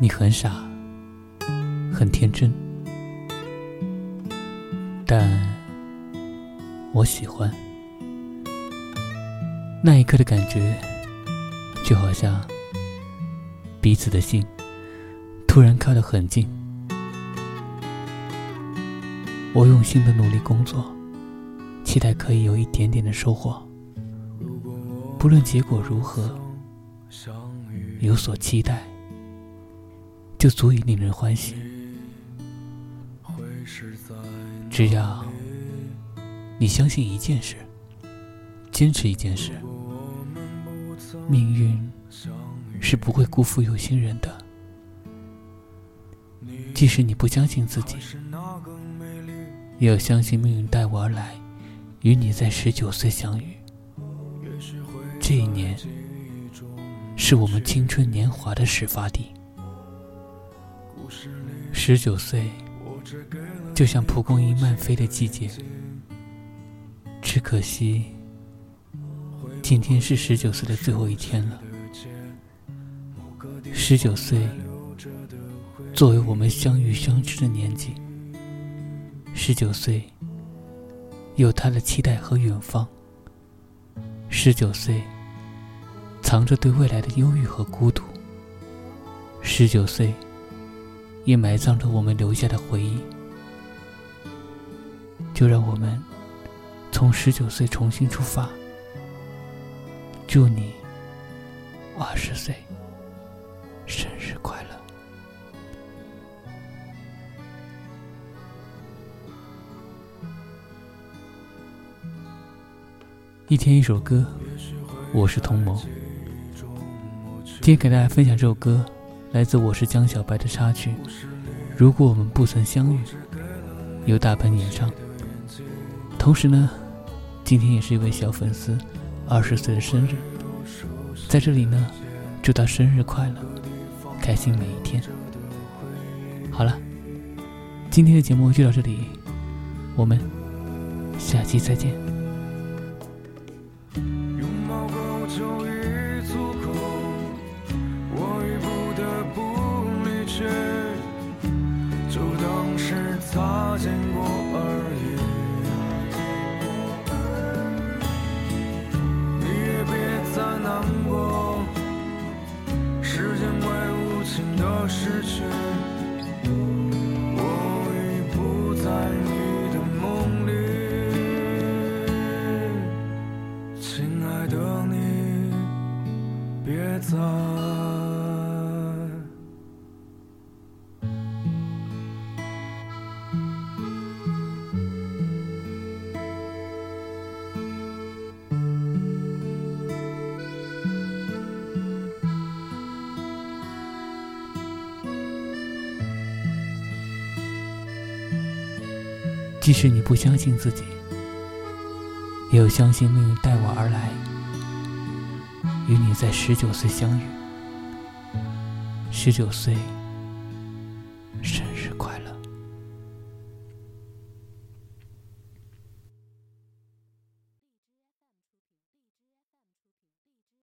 你很傻，很天真，但我喜欢。那一刻的感觉，就好像彼此的心突然靠得很近。我用心的努力工作，期待可以有一点点的收获。不论结果如何，有所期待，就足以令人欢喜。只要你相信一件事，坚持一件事，命运是不会辜负有心人的。即使你不相信自己，也要相信命运带我而来，与你在十九岁相遇。这一年，是我们青春年华的始发地。十九岁，就像蒲公英漫飞的季节。只可惜，今天是十九岁的最后一天了。十九岁，作为我们相遇相知的年纪，十九岁，有他的期待和远方。十九岁。藏着对未来的忧郁和孤独。十九岁，也埋葬着我们留下的回忆。就让我们从十九岁重新出发。祝你二十岁生日快乐！一天一首歌，我是童谋。今天给大家分享这首歌，来自我是江小白的插曲。如果我们不曾相遇，由大鹏演唱。同时呢，今天也是一位小粉丝二十岁的生日，在这里呢，祝他生日快乐，开心每一天。好了，今天的节目就到这里，我们下期再见。见过而已。你也别再难过时间会无情的失去。即使你不相信自己，也要相信命运带我而来，与你在十九岁相遇。十九岁，生日快乐！